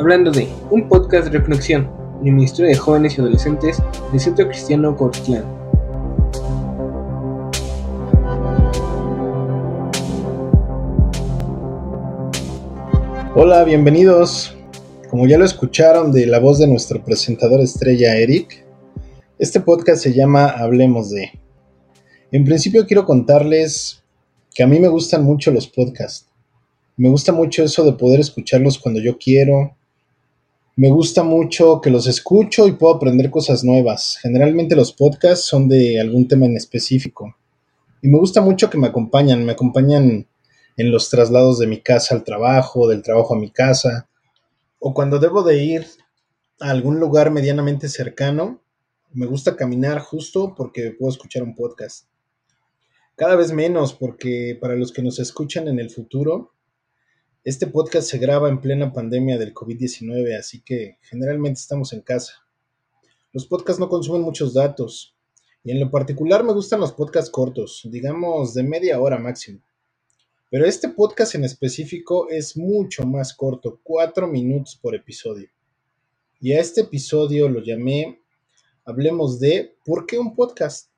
Hablando de un podcast de reflexión del Ministerio de Jóvenes y Adolescentes del Centro Cristiano Cortlán. Hola, bienvenidos. Como ya lo escucharon de la voz de nuestro presentador estrella Eric, este podcast se llama Hablemos de. En principio quiero contarles que a mí me gustan mucho los podcasts. Me gusta mucho eso de poder escucharlos cuando yo quiero. Me gusta mucho que los escucho y puedo aprender cosas nuevas. Generalmente los podcasts son de algún tema en específico. Y me gusta mucho que me acompañan. Me acompañan en los traslados de mi casa al trabajo, del trabajo a mi casa. O cuando debo de ir a algún lugar medianamente cercano, me gusta caminar justo porque puedo escuchar un podcast. Cada vez menos porque para los que nos escuchan en el futuro, este podcast se graba en plena pandemia del COVID-19, así que generalmente estamos en casa. Los podcasts no consumen muchos datos, y en lo particular me gustan los podcasts cortos, digamos de media hora máximo. Pero este podcast en específico es mucho más corto, cuatro minutos por episodio. Y a este episodio lo llamé Hablemos de ¿Por qué un podcast?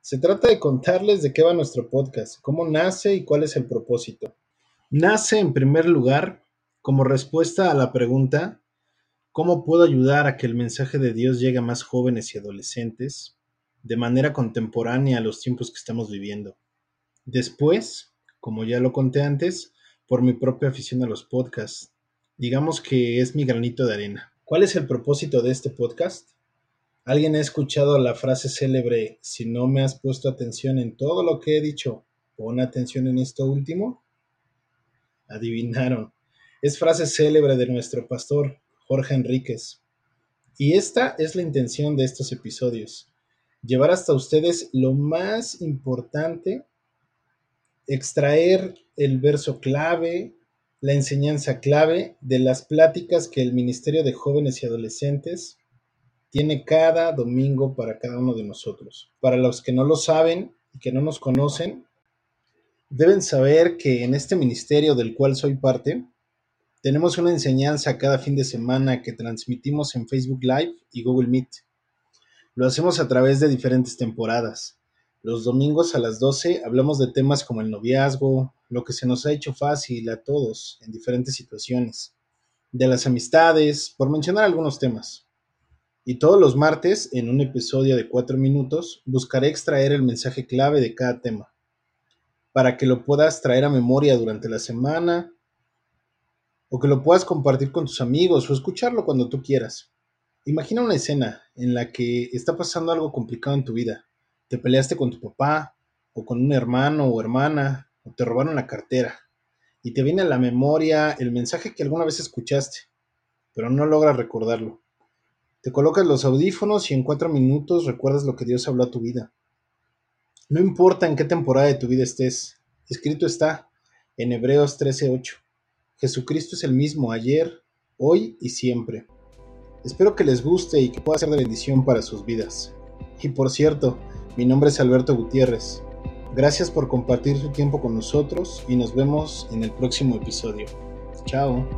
Se trata de contarles de qué va nuestro podcast, cómo nace y cuál es el propósito. Nace en primer lugar como respuesta a la pregunta ¿Cómo puedo ayudar a que el mensaje de Dios llegue a más jóvenes y adolescentes de manera contemporánea a los tiempos que estamos viviendo? Después, como ya lo conté antes, por mi propia afición a los podcasts. Digamos que es mi granito de arena. ¿Cuál es el propósito de este podcast? ¿Alguien ha escuchado la frase célebre, si no me has puesto atención en todo lo que he dicho, pon atención en esto último? Adivinaron. Es frase célebre de nuestro pastor Jorge Enríquez. Y esta es la intención de estos episodios. Llevar hasta ustedes lo más importante, extraer el verso clave, la enseñanza clave de las pláticas que el Ministerio de Jóvenes y Adolescentes tiene cada domingo para cada uno de nosotros. Para los que no lo saben y que no nos conocen, Deben saber que en este ministerio del cual soy parte, tenemos una enseñanza cada fin de semana que transmitimos en Facebook Live y Google Meet. Lo hacemos a través de diferentes temporadas. Los domingos a las 12 hablamos de temas como el noviazgo, lo que se nos ha hecho fácil a todos en diferentes situaciones, de las amistades, por mencionar algunos temas. Y todos los martes, en un episodio de cuatro minutos, buscaré extraer el mensaje clave de cada tema para que lo puedas traer a memoria durante la semana o que lo puedas compartir con tus amigos o escucharlo cuando tú quieras. Imagina una escena en la que está pasando algo complicado en tu vida. Te peleaste con tu papá o con un hermano o hermana o te robaron la cartera y te viene a la memoria el mensaje que alguna vez escuchaste, pero no logras recordarlo. Te colocas los audífonos y en cuatro minutos recuerdas lo que Dios habló a tu vida. No importa en qué temporada de tu vida estés, escrito está en Hebreos 13:8. Jesucristo es el mismo ayer, hoy y siempre. Espero que les guste y que pueda ser de bendición para sus vidas. Y por cierto, mi nombre es Alberto Gutiérrez. Gracias por compartir su tiempo con nosotros y nos vemos en el próximo episodio. Chao.